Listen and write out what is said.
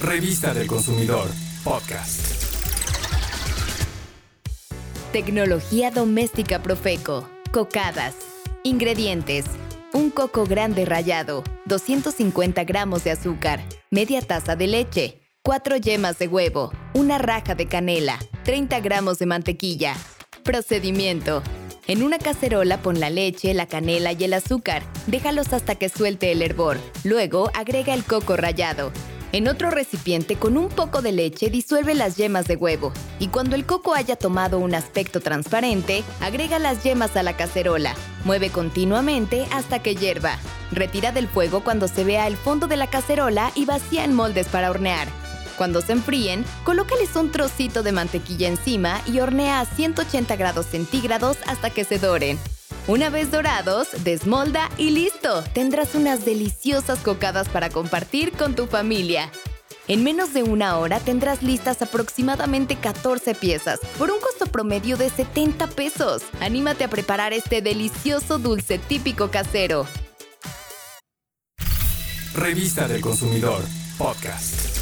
Revista del Consumidor, podcast. Tecnología doméstica Profeco. Cocadas. Ingredientes. Un coco grande rallado, 250 gramos de azúcar, media taza de leche, 4 yemas de huevo, una raja de canela, 30 gramos de mantequilla. Procedimiento. En una cacerola pon la leche, la canela y el azúcar. Déjalos hasta que suelte el hervor. Luego agrega el coco rallado. En otro recipiente con un poco de leche disuelve las yemas de huevo y cuando el coco haya tomado un aspecto transparente, agrega las yemas a la cacerola. Mueve continuamente hasta que hierva. Retira del fuego cuando se vea el fondo de la cacerola y vacía en moldes para hornear. Cuando se enfríen, colócales un trocito de mantequilla encima y hornea a 180 grados centígrados hasta que se doren. Una vez dorados, desmolda y listo. Tendrás unas deliciosas cocadas para compartir con tu familia. En menos de una hora tendrás listas aproximadamente 14 piezas, por un costo promedio de 70 pesos. Anímate a preparar este delicioso dulce típico casero. Revista del Consumidor, podcast.